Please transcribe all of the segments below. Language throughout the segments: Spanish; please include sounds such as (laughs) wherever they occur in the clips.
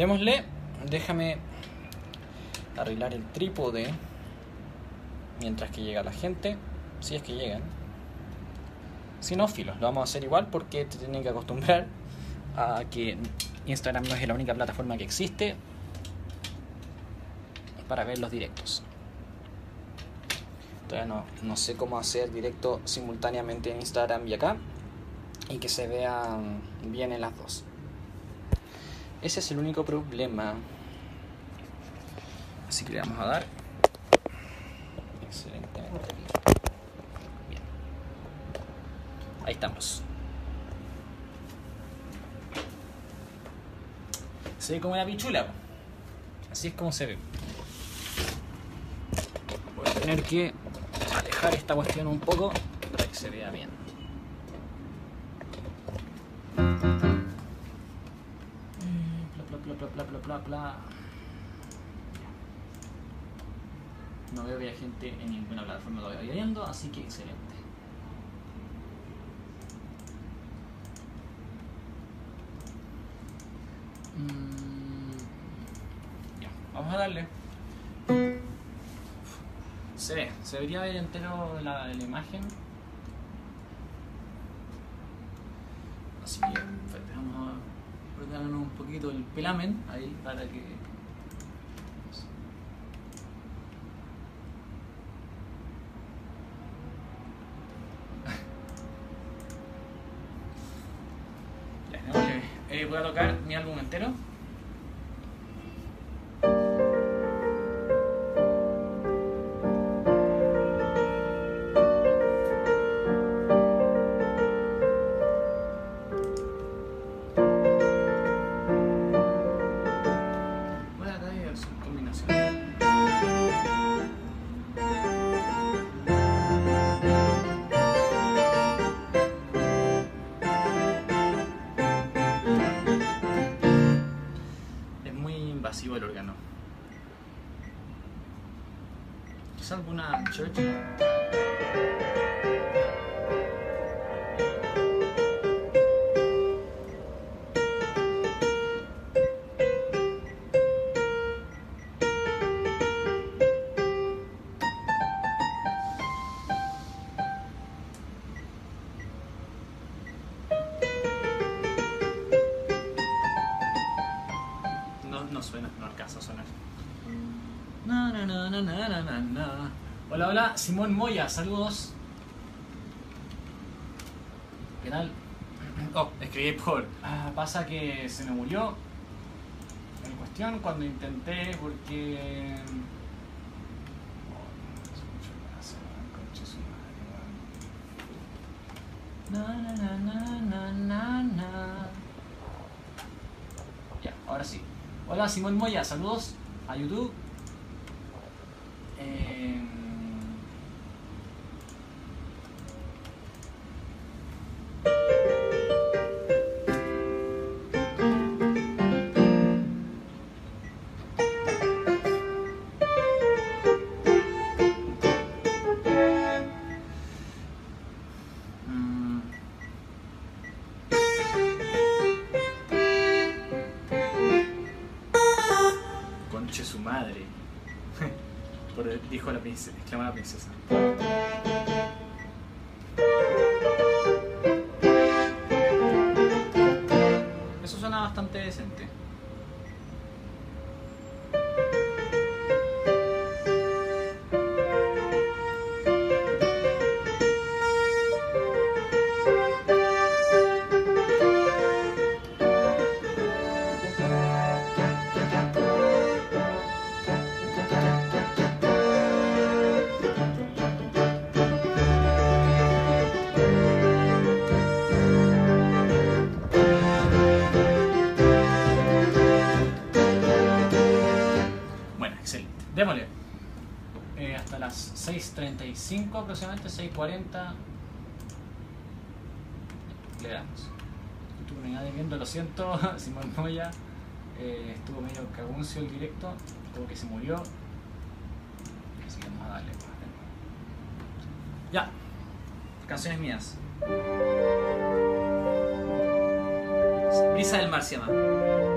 Démosle, déjame arreglar el trípode mientras que llega la gente, si es que llegan. Si no, filos, lo vamos a hacer igual porque te tienen que acostumbrar a que Instagram no es la única plataforma que existe para ver los directos. Todavía no, no sé cómo hacer directo simultáneamente en Instagram y acá y que se vean bien en las dos. Ese es el único problema. Así que le vamos a dar. Excelentemente bien. Ahí estamos. Se ve como una pichula. Así es como se ve. Voy a tener que alejar esta cuestión un poco para que se vea bien. Bla, bla. No veo que haya gente en ninguna plataforma todavía viendo, así que excelente. Mm, Ya, vamos a darle. Se ve, se debería ver entero la, la imagen. Así que perfecto, vamos a ordenarnos un el pelamen ahí para que. (laughs) Eh, voy a tocar mi álbum entero. Hola, Simón Moya, saludos. ¿Qué tal? Oh, escribí por. Ah, pasa que se me murió en cuestión cuando intenté porque. Na, na, na, na, na, na, na. Ya, ahora sí. Hola Simón Moya, saludos a YouTube. Dijo la princesa, exclamó la princesa. 6.35 aproximadamente, 6.40. Le damos. Estuve nadie viendo, lo siento, (laughs) Simón Moya. Eh, estuvo medio caguncio el directo, como que se murió. Así que vamos a darle. Ya. Canciones mías. Brisa del mar se llama.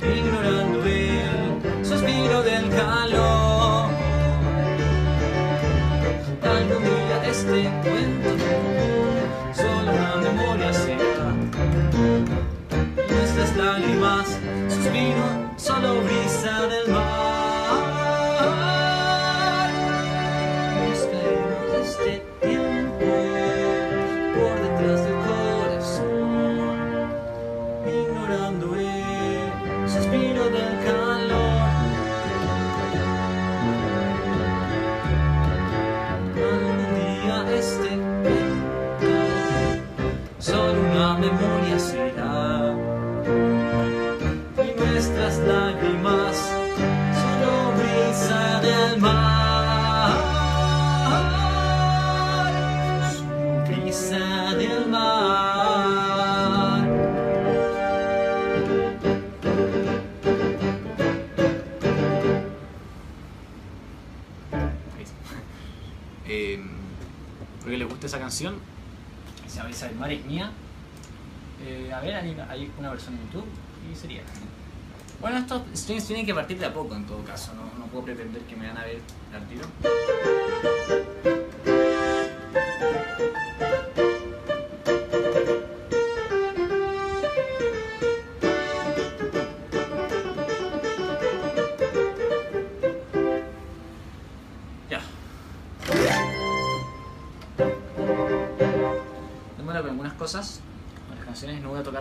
Dino. una versión en YouTube y sería. Bueno, estos streams tienen que partir de a poco en todo caso, no, no puedo pretender que me van a ver al tiro.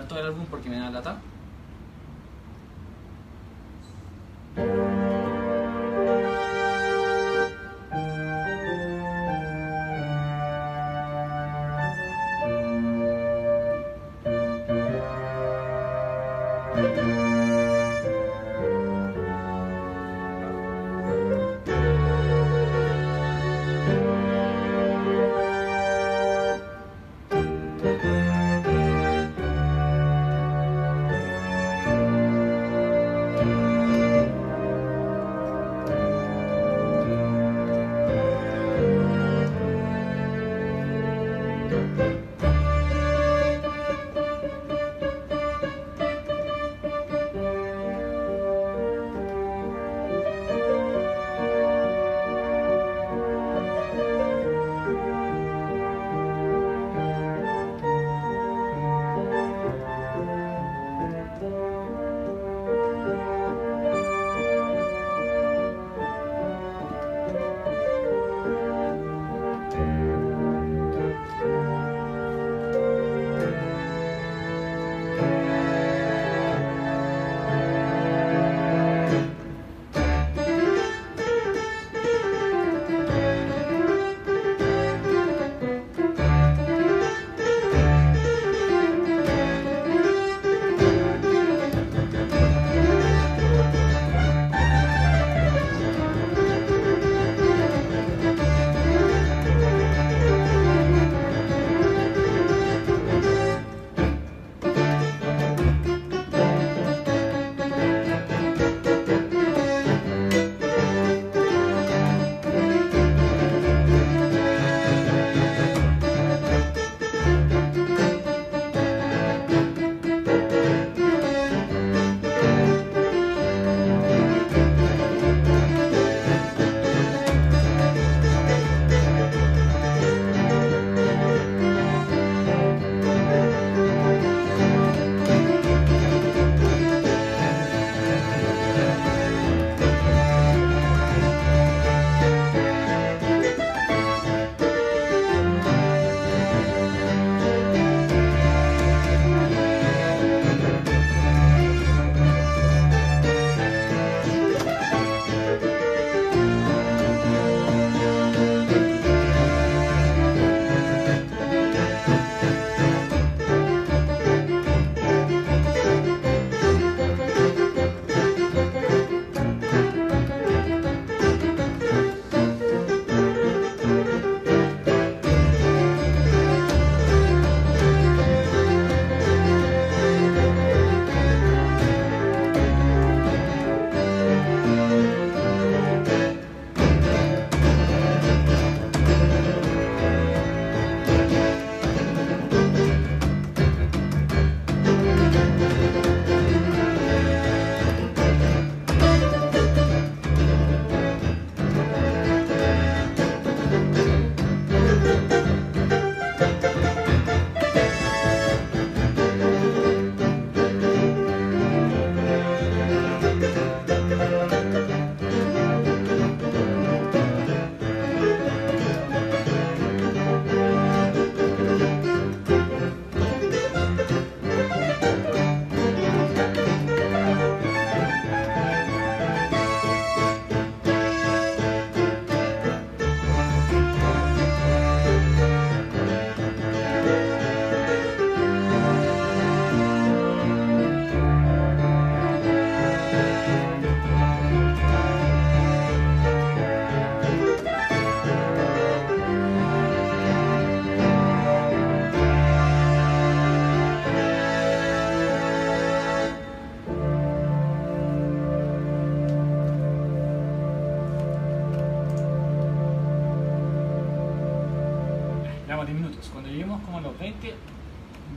todo el álbum porque me da la lata.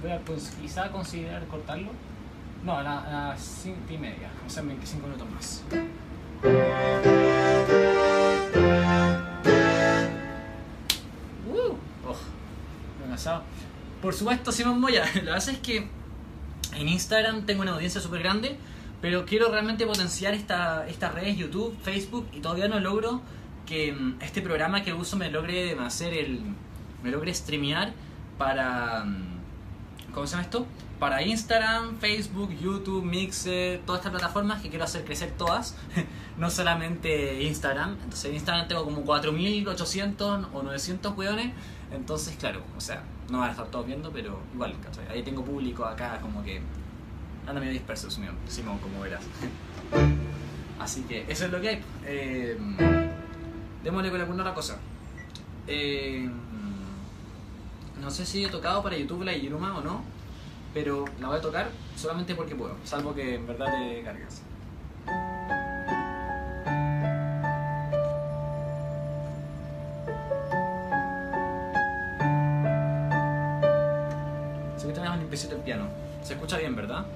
Como a los 20, voy a quizá considerar cortarlo. No, a las a las 5 y media, o sea, 25 minutos más. Uh, oh. Por supuesto, Simón Moya. (laughs) La verdad es que en Instagram tengo una audiencia súper grande, pero quiero realmente potenciar esta, estas redes, YouTube, Facebook, y todavía no logro que mm, este programa que uso me logre hacer el. me logre streamear para. mm, ¿Cómo se llama esto? Para Instagram, Facebook, YouTube, Mixer, todas estas plataformas que quiero hacer crecer todas, (laughs) no solamente Instagram. Entonces en Instagram tengo como 4800 o 900 weones. Entonces, claro, o sea, no van a estar todos viendo, pero igual, ¿cachai? Ahí tengo público acá, como que anda medio disperso, Simón, como verás. (laughs) Así que eso es lo que hay. Eh, démosle con alguna otra cosa. Eh, no sé si he tocado para YouTube la Yiruma o no, pero la voy a tocar solamente porque puedo, salvo que en verdad te cargas. Que tenés un limpiecito el piano. Se escucha bien, ¿verdad?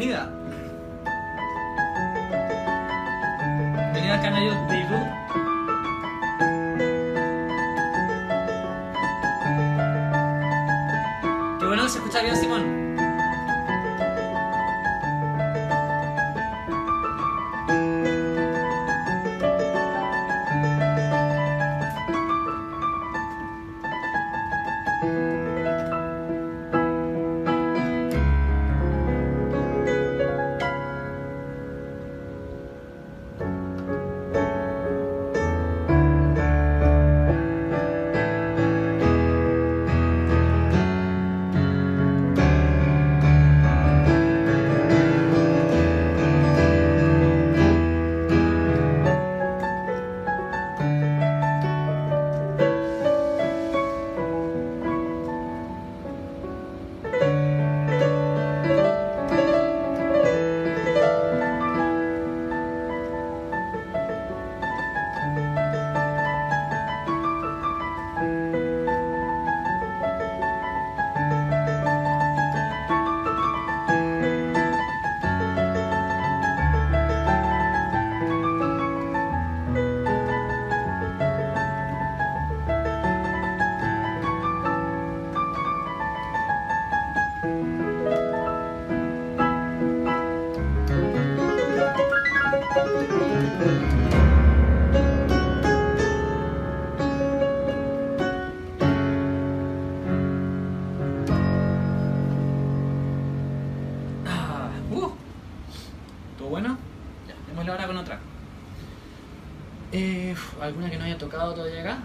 iya.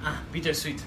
Ah, Peter Sweet.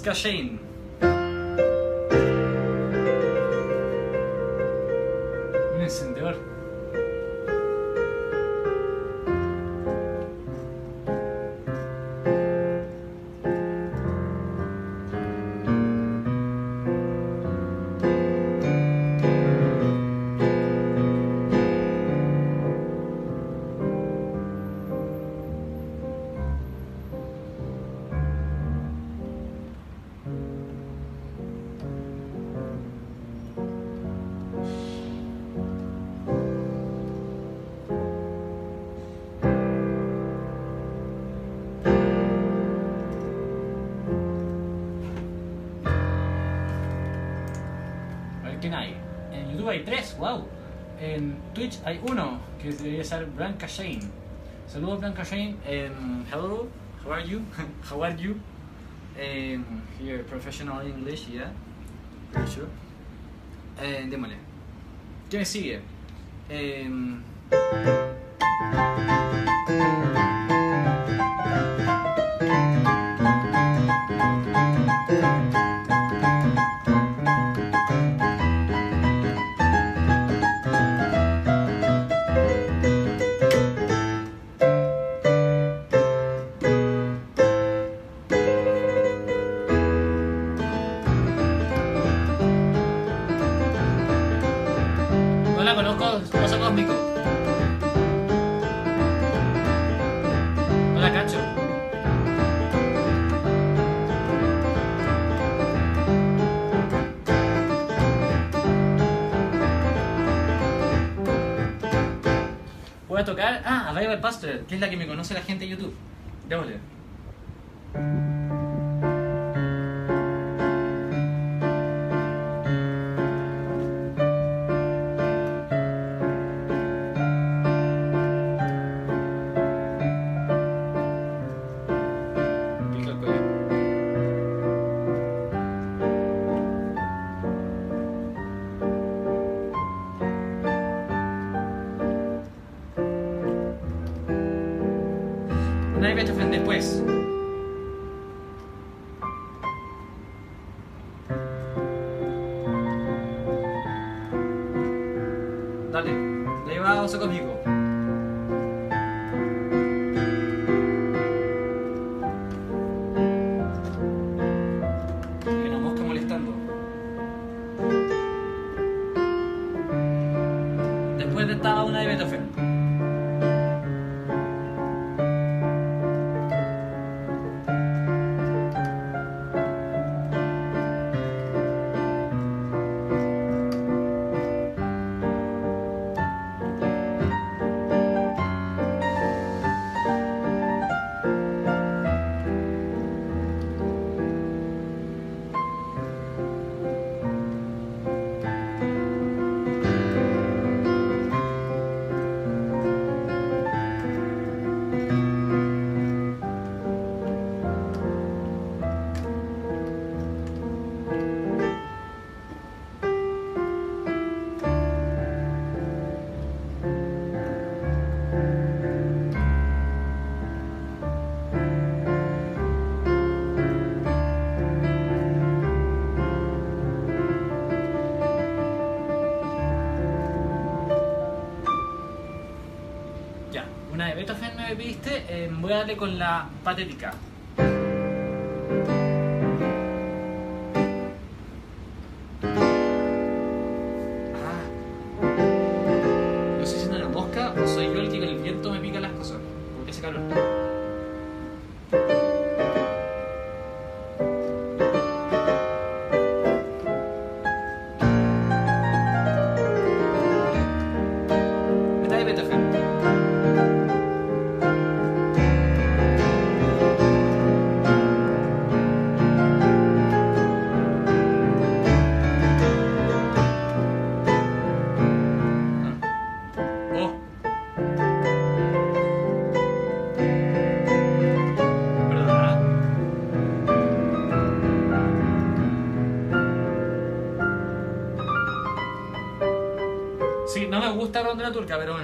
Skashane. Quién hay. En YouTube hay tres, wow. En Twitch hay uno, que debería ser Blanca Shane. Saludos Blanca Shane. Hello, how are you? (laughs) how are you? Um, here, professional English, yeah. Very sure. Démosle. ¿Quién sigue? Bible Pastor, que es la que me conoce la gente de YouTube. Después. Voy a darle con la patética. La Turca, pero.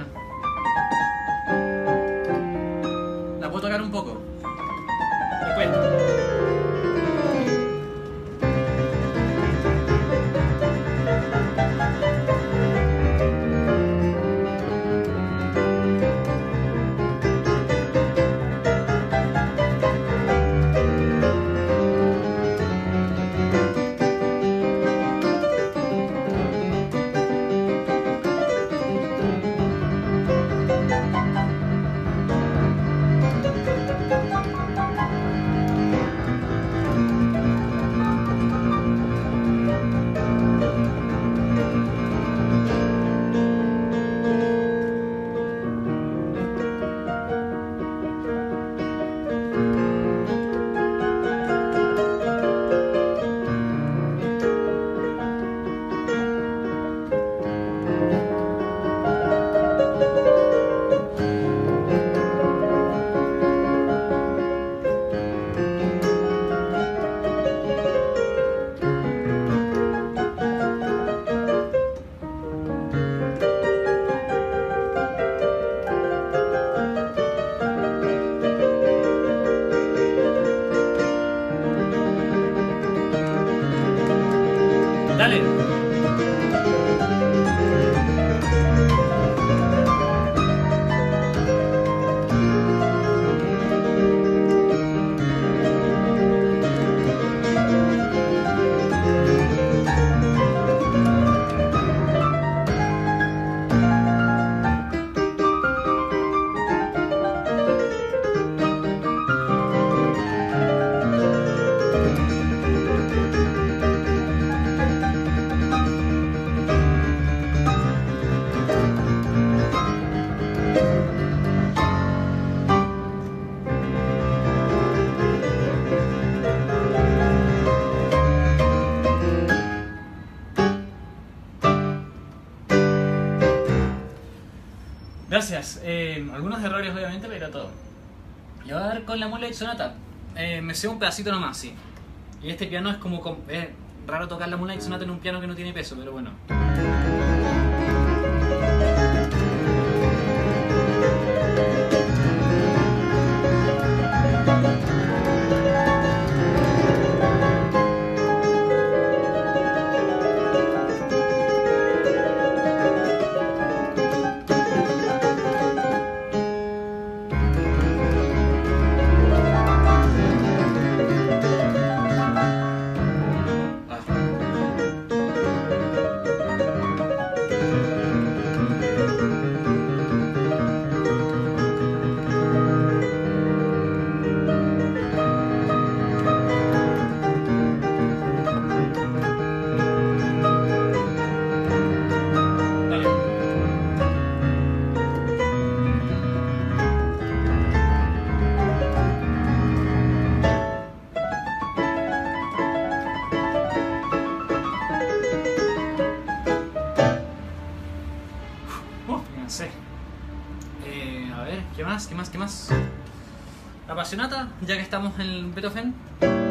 Gracias. Eh, algunos errores, obviamente, pero todo. Y a ver con la Moonlight Sonata. Eh, me sé un pedacito nomás, sí. Y este piano es como. com- Es raro tocar la Moonlight Sonata en un piano que no tiene peso, pero bueno. ¿Qué más? ¿Qué más? La ya que estamos en Beethoven.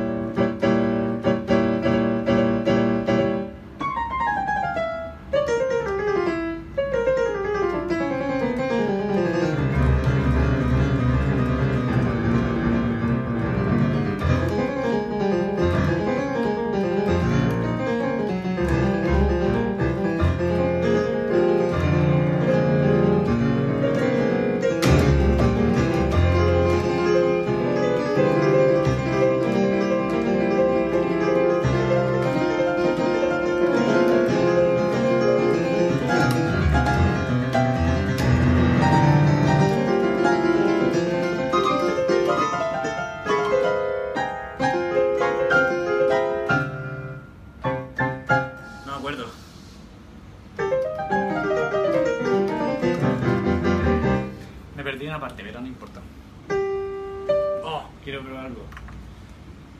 Quiero probar algo.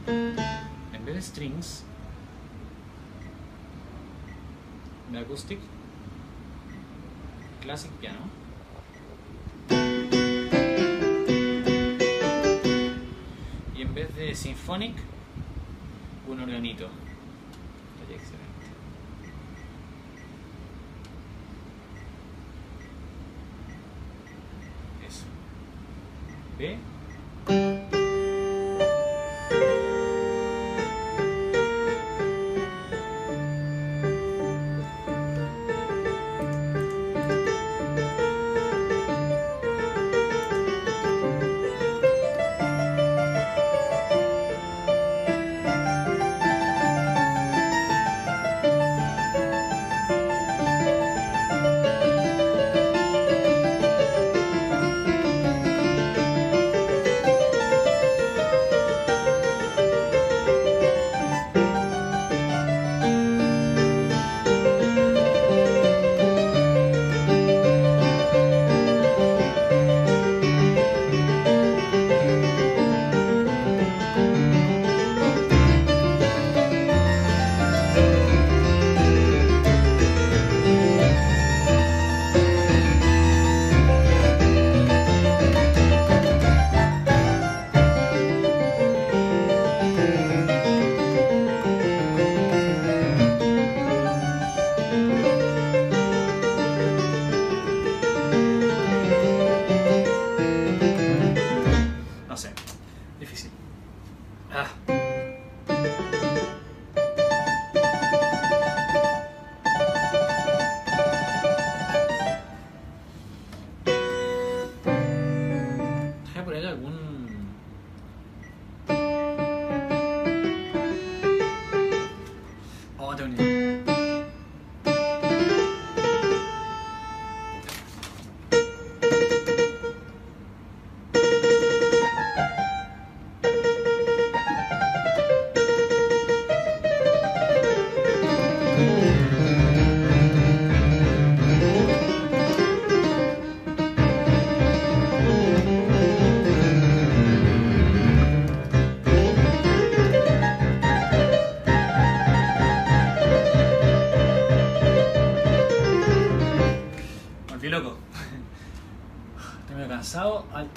En vez de strings, de acoustic, classic piano. Y en vez de symphonic, un organito. Estaría excelente. Eso.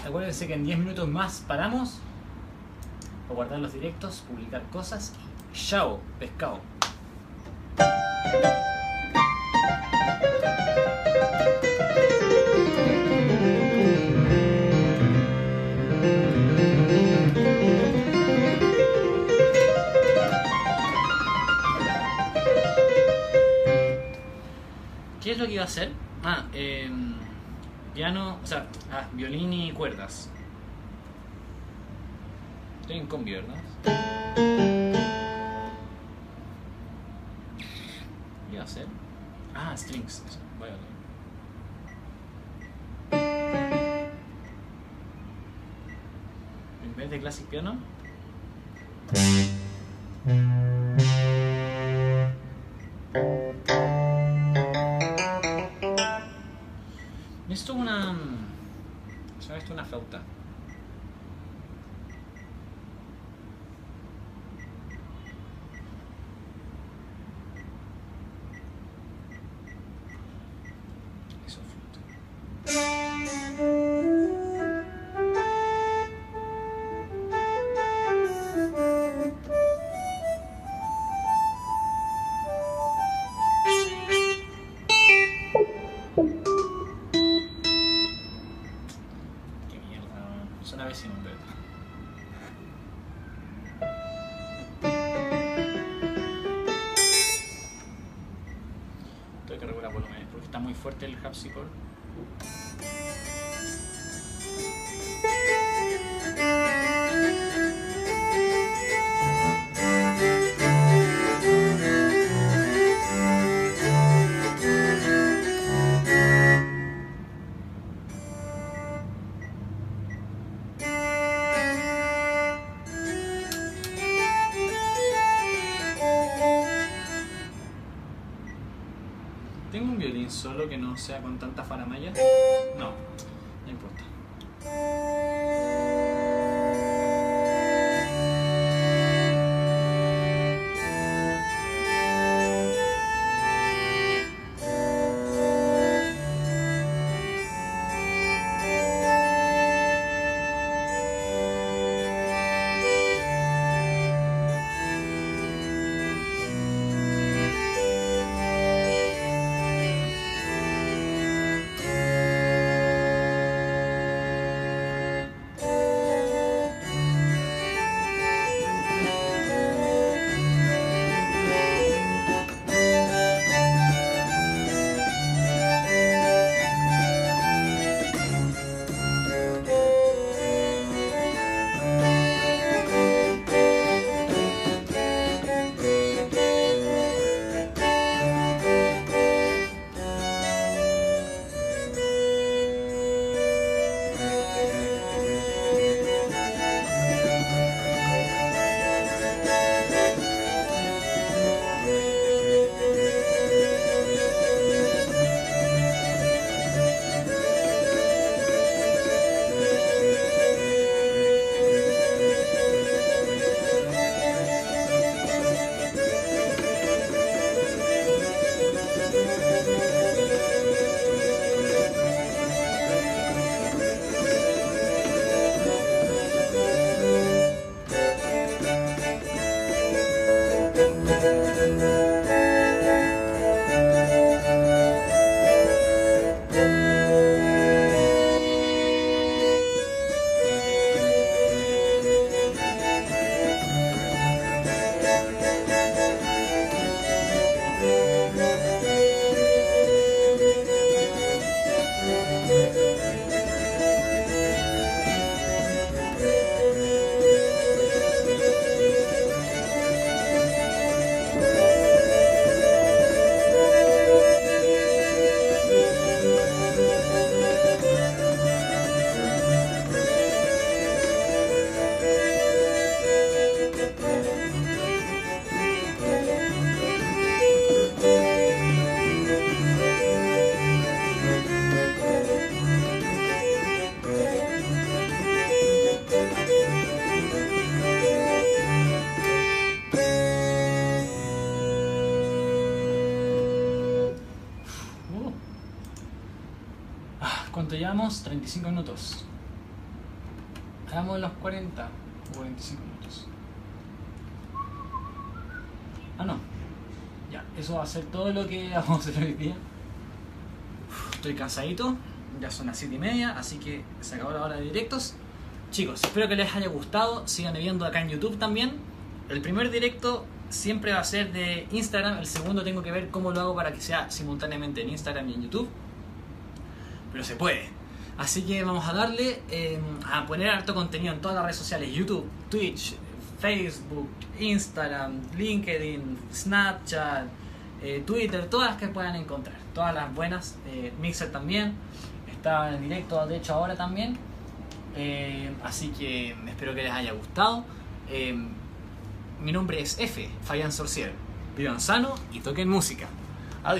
Acuérdense que en 10 minutos más paramos. Para guardar los directos, publicar cosas y chao, pescado. ¿Qué es lo que iba a hacer? Ah, eh, piano, o sea, ah, violín y cuerdas. Estoy en combi, ¿verdad? ¿Qué a hacer? Ah, strings. Eso, voy a ver. En vez de classic piano. Se esto una flauta. Está muy fuerte el harpsichord. Que no sea con tanta faramaya? No, no llevamos 35 minutos. Hagamos los 40 o 45 minutos. Ah, no. Ya, eso va a ser todo lo que (laughs) vamos a hacer hoy día. Estoy cansadito, ya son las 7 y media, así que se acabó la hora de directos. Chicos, espero que les haya gustado. Sigan viendo acá en YouTube también. El primer directo siempre va a ser de Instagram. El segundo tengo que ver cómo lo hago para que sea simultáneamente en Instagram y en YouTube. Pero se puede. Así que vamos a darle eh, a poner harto contenido en todas las redes sociales. YouTube, Twitch, Facebook, Instagram, LinkedIn, Snapchat, eh, Twitter, todas las que puedan encontrar. Todas las buenas. eh, Mixer también. Está en directo, de hecho, ahora también. Eh, así que espero que les haya gustado. Eh, mi nombre es F, Fabián Sorcier. Vivan sano y toquen música.